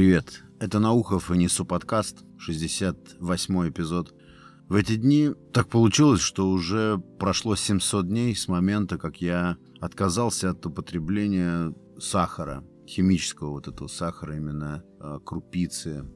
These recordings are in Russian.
Привет, это Наухов и Несу подкаст, 68 эпизод. В эти дни так получилось, что уже прошло 700 дней с момента, как я отказался от употребления сахара, химического вот этого сахара, именно э, крупицы,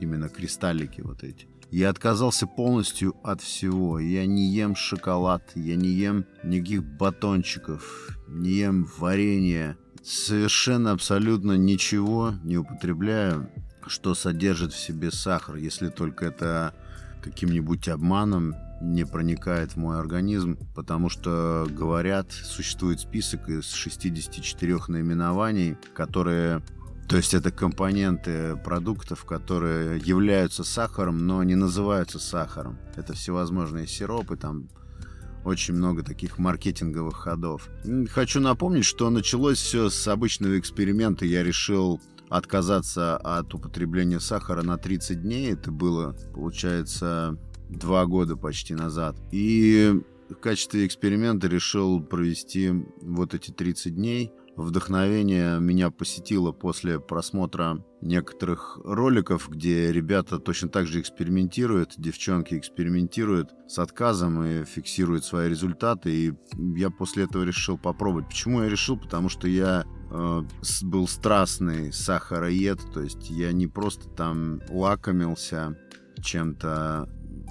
именно кристаллики вот эти. Я отказался полностью от всего. Я не ем шоколад, я не ем никаких батончиков, не ем варенье. Совершенно абсолютно ничего не употребляю, что содержит в себе сахар, если только это каким-нибудь обманом не проникает в мой организм, потому что, говорят, существует список из 64 наименований, которые то есть это компоненты продуктов, которые являются сахаром, но не называются сахаром. Это всевозможные сиропы, там очень много таких маркетинговых ходов. Хочу напомнить, что началось все с обычного эксперимента. Я решил отказаться от употребления сахара на 30 дней. Это было, получается, два года почти назад. И в качестве эксперимента решил провести вот эти 30 дней – Вдохновение меня посетило после просмотра некоторых роликов, где ребята точно так же экспериментируют, девчонки экспериментируют с отказом и фиксируют свои результаты. И я после этого решил попробовать. Почему я решил? Потому что я э, был страстный сахароед, то есть я не просто там лакомился чем-то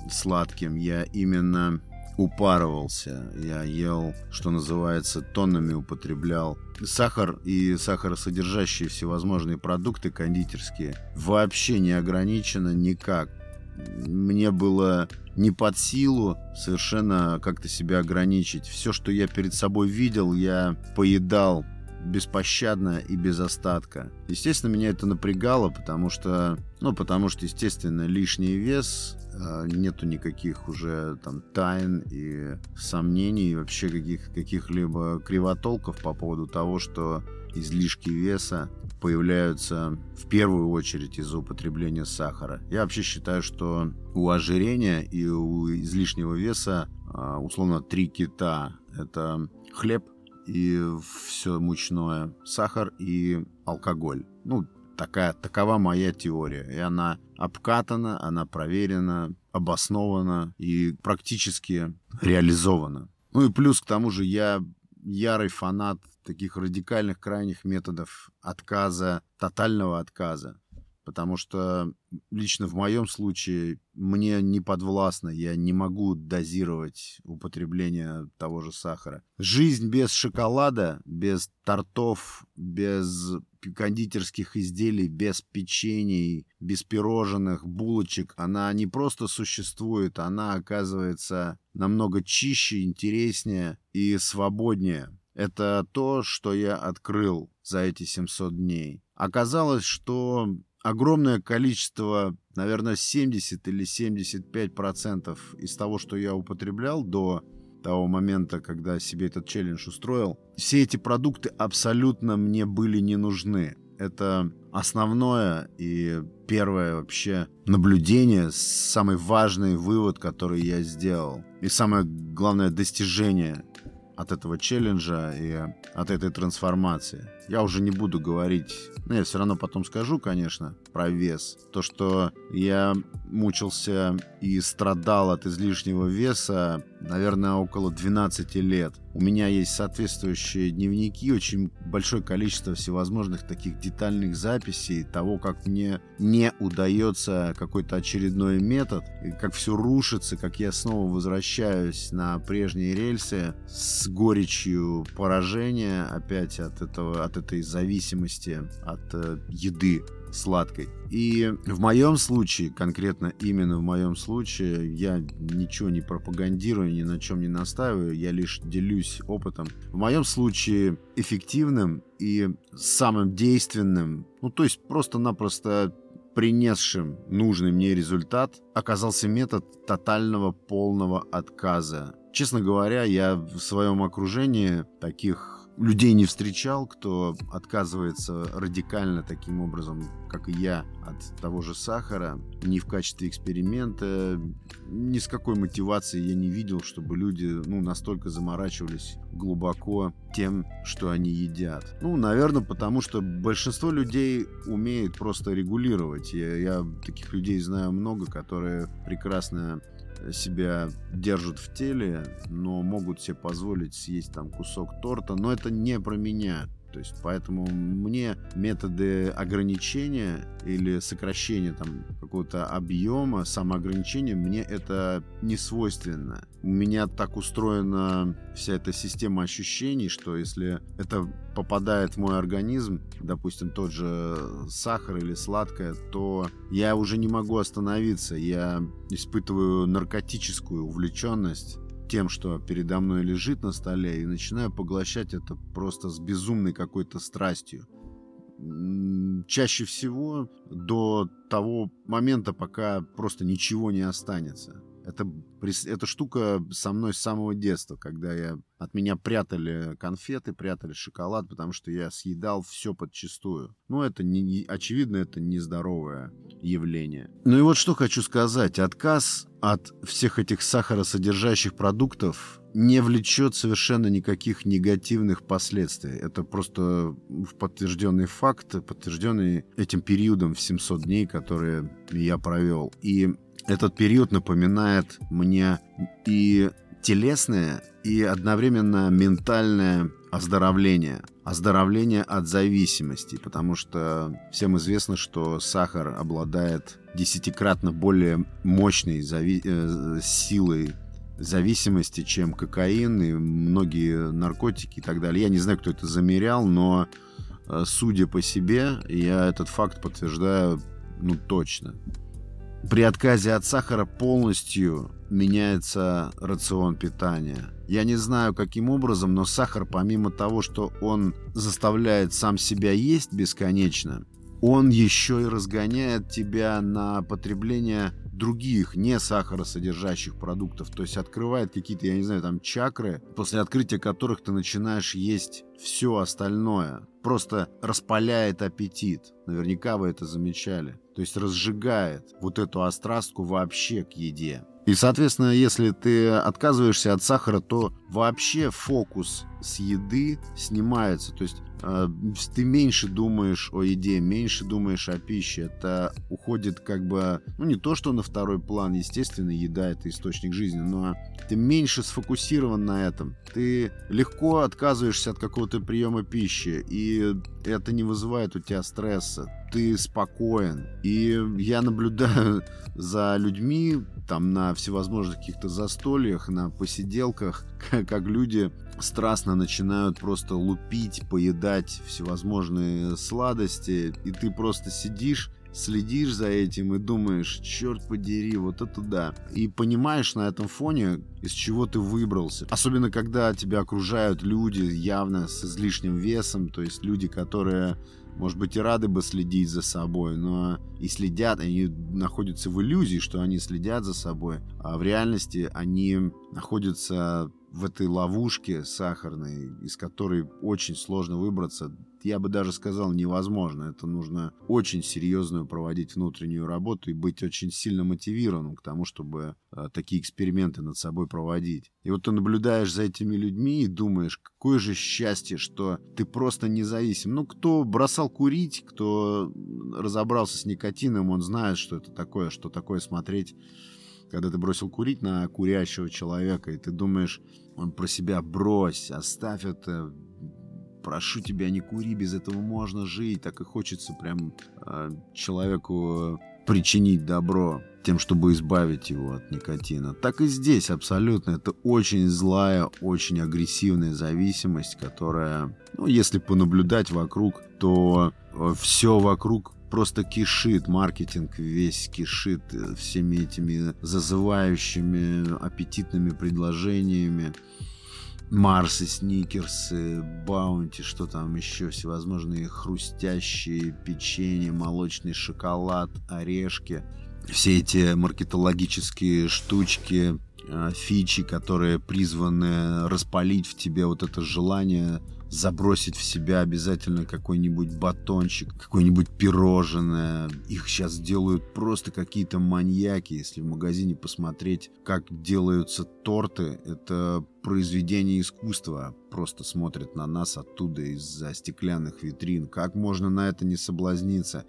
сладким, я именно упарывался. Я ел, что называется, тоннами употреблял. Сахар и сахаросодержащие всевозможные продукты кондитерские вообще не ограничено никак. Мне было не под силу совершенно как-то себя ограничить. Все, что я перед собой видел, я поедал беспощадно и без остатка. Естественно, меня это напрягало, потому что, ну, потому что, естественно, лишний вес, э, нету никаких уже там тайн и сомнений, вообще каких, каких-либо кривотолков по поводу того, что излишки веса появляются в первую очередь из-за употребления сахара. Я вообще считаю, что у ожирения и у излишнего веса э, условно три кита. Это хлеб, и все мучное, сахар и алкоголь. Ну, такая, такова моя теория. И она обкатана, она проверена, обоснована и практически реализована. Ну и плюс к тому же я ярый фанат таких радикальных крайних методов отказа, тотального отказа потому что лично в моем случае мне не подвластно, я не могу дозировать употребление того же сахара. Жизнь без шоколада, без тортов, без кондитерских изделий, без печений, без пирожных, булочек, она не просто существует, она оказывается намного чище, интереснее и свободнее. Это то, что я открыл за эти 700 дней. Оказалось, что огромное количество, наверное, 70 или 75 процентов из того, что я употреблял до того момента, когда себе этот челлендж устроил, все эти продукты абсолютно мне были не нужны. Это основное и первое вообще наблюдение, самый важный вывод, который я сделал. И самое главное достижение от этого челленджа и от этой трансформации. Я уже не буду говорить, но я все равно потом скажу, конечно, про вес. То, что я мучился и страдал от излишнего веса, наверное, около 12 лет. У меня есть соответствующие дневники, очень большое количество всевозможных таких детальных записей того, как мне не удается какой-то очередной метод, как все рушится, как я снова возвращаюсь на прежние рельсы с горечью поражения опять от этого, от этой зависимости от э, еды сладкой. И в моем случае, конкретно именно в моем случае, я ничего не пропагандирую, ни на чем не настаиваю, я лишь делюсь опытом. В моем случае эффективным и самым действенным, ну то есть просто-напросто принесшим нужный мне результат, оказался метод тотального полного отказа. Честно говоря, я в своем окружении таких людей не встречал, кто отказывается радикально таким образом, как и я, от того же сахара, ни в качестве эксперимента, ни с какой мотивацией я не видел, чтобы люди ну, настолько заморачивались глубоко тем, что они едят. Ну, наверное, потому что большинство людей умеет просто регулировать. Я, я таких людей знаю много, которые прекрасно себя держат в теле, но могут себе позволить съесть там кусок торта, но это не про меня. То есть поэтому мне методы ограничения или сокращения там какого-то объема, самоограничения, мне это не свойственно. У меня так устроена вся эта система ощущений, что если это попадает в мой организм, допустим, тот же сахар или сладкое, то я уже не могу остановиться. Я испытываю наркотическую увлеченность тем, что передо мной лежит на столе, и начинаю поглощать это просто с безумной какой-то страстью. Чаще всего до того момента, пока просто ничего не останется. Это, эта штука со мной с самого детства, когда я, от меня прятали конфеты, прятали шоколад, потому что я съедал все подчистую. Ну, это не, очевидно, это нездоровое явление. Ну и вот что хочу сказать. Отказ от всех этих сахаросодержащих продуктов не влечет совершенно никаких негативных последствий. Это просто подтвержденный факт, подтвержденный этим периодом в 700 дней, которые я провел. И этот период напоминает мне и телесное, и одновременно ментальное оздоровление. Оздоровление от зависимости, потому что всем известно, что сахар обладает десятикратно более мощной зави- э, силой зависимости, чем кокаин и многие наркотики и так далее. Я не знаю, кто это замерял, но э, судя по себе, я этот факт подтверждаю ну точно. При отказе от сахара полностью меняется рацион питания. Я не знаю, каким образом, но сахар, помимо того, что он заставляет сам себя есть бесконечно, он еще и разгоняет тебя на потребление других не сахаросодержащих продуктов. То есть открывает какие-то, я не знаю, там чакры, после открытия которых ты начинаешь есть все остальное. Просто распаляет аппетит. Наверняка вы это замечали. То есть разжигает вот эту острастку вообще к еде. И, соответственно, если ты отказываешься от сахара, то вообще фокус с еды снимается. То есть э, ты меньше думаешь о еде, меньше думаешь о пище. Это уходит как бы, ну не то, что на второй план, естественно, еда это источник жизни, но ты меньше сфокусирован на этом. Ты легко отказываешься от какого-то приема пищи, и это не вызывает у тебя стресса. Ты спокоен. И я наблюдаю за людьми там на всевозможных каких-то застольях, на посиделках, как люди страстно начинают просто лупить, поедать всевозможные сладости, и ты просто сидишь следишь за этим и думаешь, черт подери, вот это да. И понимаешь на этом фоне, из чего ты выбрался. Особенно, когда тебя окружают люди явно с излишним весом, то есть люди, которые может быть, и рады бы следить за собой, но и следят, они находятся в иллюзии, что они следят за собой, а в реальности они находятся в этой ловушке сахарной, из которой очень сложно выбраться я бы даже сказал, невозможно. Это нужно очень серьезную проводить внутреннюю работу и быть очень сильно мотивированным к тому, чтобы э, такие эксперименты над собой проводить. И вот ты наблюдаешь за этими людьми и думаешь, какое же счастье, что ты просто независим. Ну, кто бросал курить, кто разобрался с никотином, он знает, что это такое, что такое смотреть когда ты бросил курить на курящего человека, и ты думаешь, он про себя брось, оставь это, прошу тебя, не кури, без этого можно жить. Так и хочется прям э, человеку причинить добро тем, чтобы избавить его от никотина. Так и здесь абсолютно. Это очень злая, очень агрессивная зависимость, которая, ну, если понаблюдать вокруг, то э, все вокруг просто кишит, маркетинг весь кишит э, всеми этими зазывающими аппетитными предложениями. Марсы, Сникерсы, Баунти, что там еще, всевозможные хрустящие печенье, молочный шоколад, орешки. Все эти маркетологические штучки, а, фичи, которые призваны распалить в тебе вот это желание забросить в себя обязательно какой-нибудь батончик, какое-нибудь пирожное. Их сейчас делают просто какие-то маньяки. Если в магазине посмотреть, как делаются торты, это произведение искусства. Просто смотрят на нас оттуда из-за стеклянных витрин. Как можно на это не соблазниться?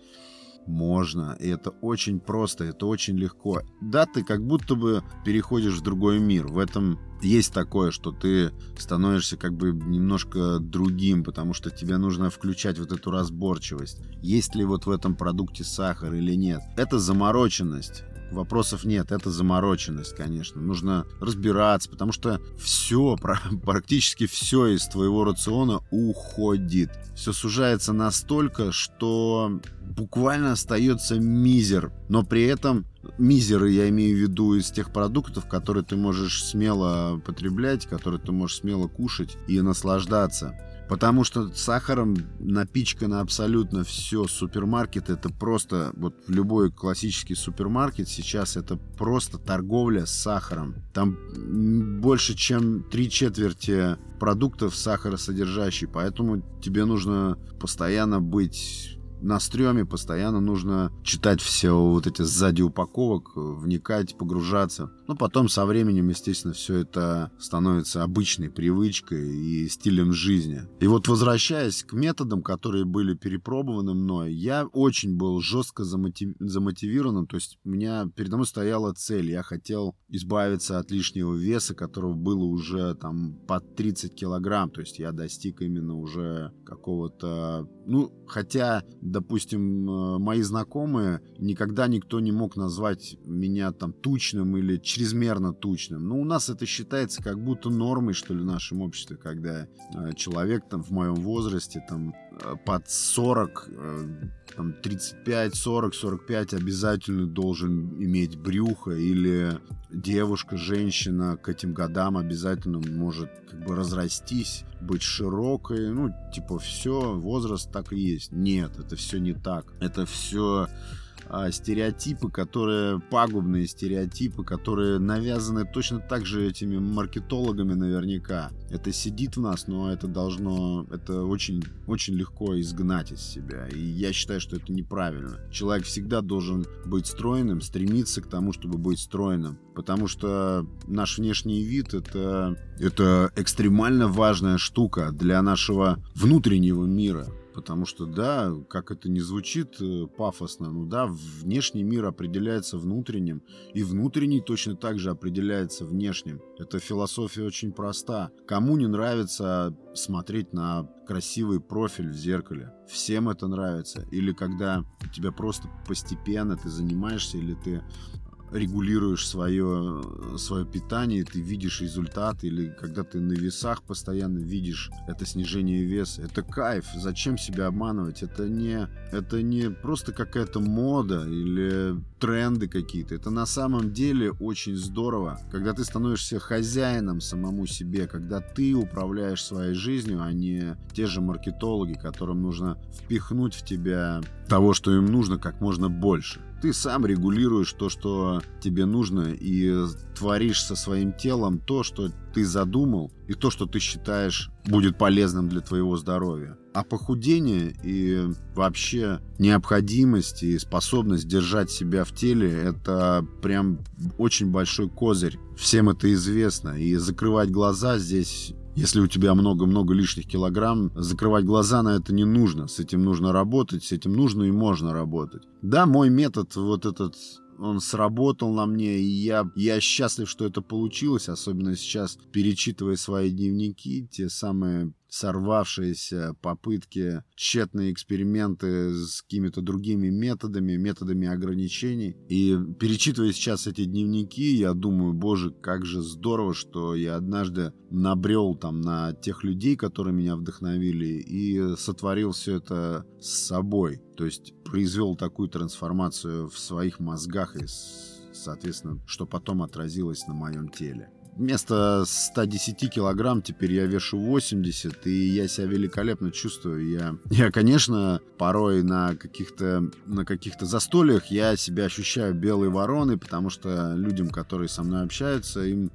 Можно. И это очень просто, это очень легко. Да, ты как будто бы переходишь в другой мир. В этом есть такое, что ты становишься как бы немножко другим, потому что тебе нужно включать вот эту разборчивость. Есть ли вот в этом продукте сахар или нет. Это замороченность. Вопросов нет, это замороченность, конечно. Нужно разбираться, потому что все, практически все из твоего рациона уходит. Все сужается настолько, что буквально остается мизер. Но при этом мизеры я имею в виду из тех продуктов, которые ты можешь смело потреблять, которые ты можешь смело кушать и наслаждаться. Потому что сахаром напичкано абсолютно все. Супермаркет это просто, вот в любой классический супермаркет сейчас это просто торговля с сахаром. Там больше, чем три четверти продуктов сахаросодержащие. Поэтому тебе нужно постоянно быть на стреме постоянно нужно читать все вот эти сзади упаковок, вникать, погружаться. Ну, потом со временем, естественно, все это становится обычной привычкой и стилем жизни. И вот возвращаясь к методам, которые были перепробованы мной, я очень был жестко замотив... замотивирован. То есть у меня передо мной стояла цель. Я хотел избавиться от лишнего веса, которого было уже там под 30 килограмм. То есть я достиг именно уже какого-то... Ну, хотя допустим, э, мои знакомые, никогда никто не мог назвать меня там тучным или чрезмерно тучным. Но у нас это считается как будто нормой, что ли, в нашем обществе, когда э, человек там в моем возрасте, там э, под 40, там 35, 40, 45 обязательно должен иметь брюхо или девушка, женщина к этим годам обязательно может как бы разрастись, быть широкой, ну, типа, все, возраст так и есть. Нет, это все не так. Это все стереотипы, которые пагубные стереотипы, которые навязаны точно так же этими маркетологами наверняка. Это сидит в нас, но это должно, это очень, очень легко изгнать из себя. И я считаю, что это неправильно. Человек всегда должен быть стройным, стремиться к тому, чтобы быть стройным. Потому что наш внешний вид это, это экстремально важная штука для нашего внутреннего мира. Потому что, да, как это не звучит э, пафосно, ну да, внешний мир определяется внутренним, и внутренний точно так же определяется внешним. Эта философия очень проста. Кому не нравится смотреть на красивый профиль в зеркале? Всем это нравится. Или когда тебя просто постепенно ты занимаешься, или ты регулируешь свое, свое питание, ты видишь результат, или когда ты на весах постоянно видишь это снижение веса, это кайф. Зачем себя обманывать? Это не, это не просто какая-то мода или тренды какие-то. Это на самом деле очень здорово, когда ты становишься хозяином самому себе, когда ты управляешь своей жизнью, а не те же маркетологи, которым нужно впихнуть в тебя того, что им нужно как можно больше. Ты сам регулируешь то, что тебе нужно, и творишь со своим телом то, что ты задумал, и то, что ты считаешь будет полезным для твоего здоровья. А похудение и вообще необходимость и способность держать себя в теле – это прям очень большой козырь. Всем это известно. И закрывать глаза здесь если у тебя много-много лишних килограмм, закрывать глаза на это не нужно. С этим нужно работать, с этим нужно и можно работать. Да, мой метод вот этот он сработал на мне, и я, я счастлив, что это получилось, особенно сейчас, перечитывая свои дневники, те самые сорвавшиеся попытки, тщетные эксперименты с какими-то другими методами, методами ограничений. И перечитывая сейчас эти дневники, я думаю, боже, как же здорово, что я однажды набрел там на тех людей, которые меня вдохновили, и сотворил все это с собой. То есть произвел такую трансформацию в своих мозгах и соответственно, что потом отразилось на моем теле вместо 110 килограмм теперь я вешу 80, и я себя великолепно чувствую. Я, я конечно, порой на каких-то на каких-то застольях я себя ощущаю белой вороной, потому что людям, которые со мной общаются, им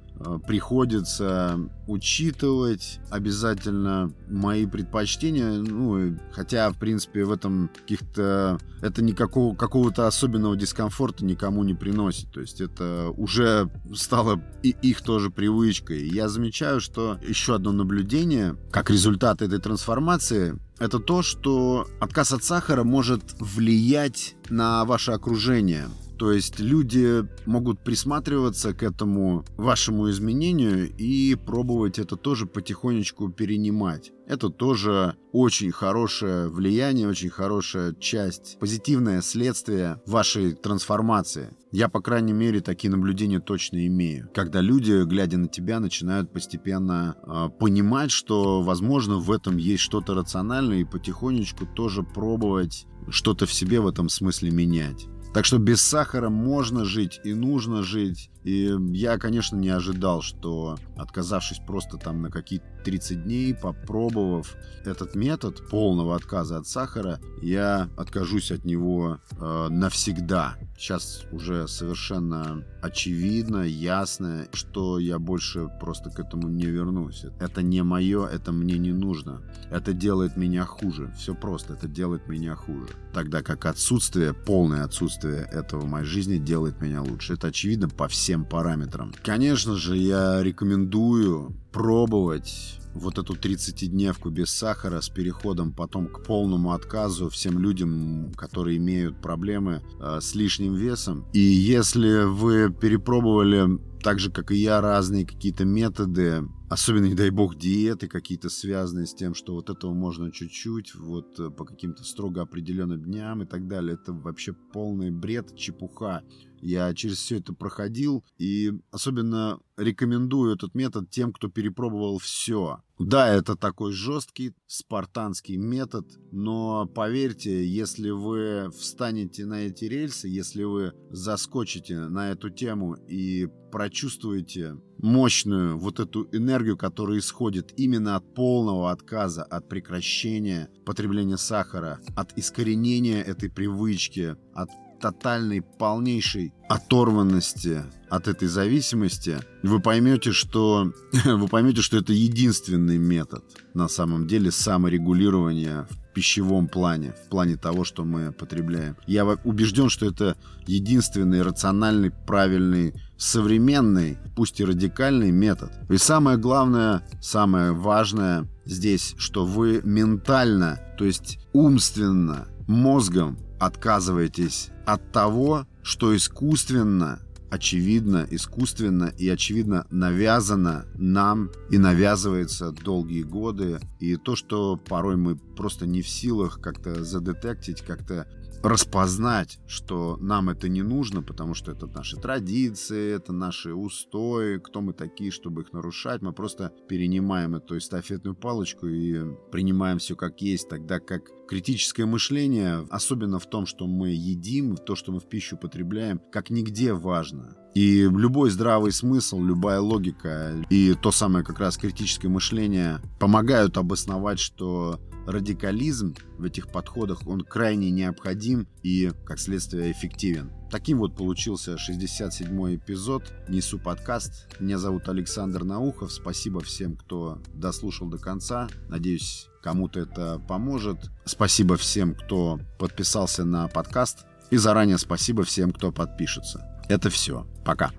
приходится учитывать обязательно мои предпочтения. Ну, хотя, в принципе, в этом каких-то... Это никакого какого-то особенного дискомфорта никому не приносит. То есть это уже стало и их тоже привычкой. Я замечаю, что еще одно наблюдение, как результат этой трансформации, это то, что отказ от сахара может влиять на ваше окружение. То есть люди могут присматриваться к этому вашему изменению и пробовать это тоже потихонечку перенимать. Это тоже очень хорошее влияние, очень хорошая часть, позитивное следствие вашей трансформации. Я, по крайней мере, такие наблюдения точно имею. Когда люди, глядя на тебя, начинают постепенно э, понимать, что, возможно, в этом есть что-то рациональное и потихонечку тоже пробовать что-то в себе в этом смысле менять. Так что без сахара можно жить и нужно жить. И я, конечно, не ожидал, что отказавшись просто там на какие-то 30 дней, попробовав этот метод полного отказа от сахара, я откажусь от него э, навсегда. Сейчас уже совершенно очевидно, ясно, что я больше просто к этому не вернусь. Это не мое, это мне не нужно. Это делает меня хуже. Все просто, это делает меня хуже. Тогда как отсутствие, полное отсутствие этого в моей жизни делает меня лучше. Это очевидно по всем всем параметрам. Конечно же, я рекомендую пробовать вот эту 30-дневку без сахара с переходом потом к полному отказу всем людям, которые имеют проблемы э, с лишним весом. И если вы перепробовали так же, как и я, разные какие-то методы, особенно, не дай бог, диеты какие-то связанные с тем, что вот этого можно чуть-чуть, вот э, по каким-то строго определенным дням и так далее. Это вообще полный бред, чепуха. Я через все это проходил и особенно рекомендую этот метод тем, кто перепробовал все. Да, это такой жесткий спартанский метод, но поверьте, если вы встанете на эти рельсы, если вы заскочите на эту тему и прочувствуете мощную вот эту энергию, которая исходит именно от полного отказа, от прекращения потребления сахара, от искоренения этой привычки, от тотальной, полнейшей оторванности от этой зависимости, вы поймете, что вы поймете, что это единственный метод на самом деле саморегулирования в пищевом плане, в плане того, что мы потребляем. Я убежден, что это единственный рациональный, правильный, современный, пусть и радикальный метод. И самое главное, самое важное здесь, что вы ментально, то есть умственно, мозгом отказываетесь от того, что искусственно, очевидно, искусственно и очевидно навязано нам и навязывается долгие годы. И то, что порой мы просто не в силах как-то задетектить, как-то распознать, что нам это не нужно, потому что это наши традиции, это наши устои, кто мы такие, чтобы их нарушать. Мы просто перенимаем эту эстафетную палочку и принимаем все как есть, тогда как критическое мышление, особенно в том, что мы едим, в то, что мы в пищу потребляем, как нигде важно. И любой здравый смысл, любая логика и то самое как раз критическое мышление помогают обосновать, что радикализм в этих подходах, он крайне необходим и, как следствие, эффективен. Таким вот получился 67-й эпизод «Несу подкаст». Меня зовут Александр Наухов. Спасибо всем, кто дослушал до конца. Надеюсь, кому-то это поможет. Спасибо всем, кто подписался на подкаст. И заранее спасибо всем, кто подпишется. Это все. Пока.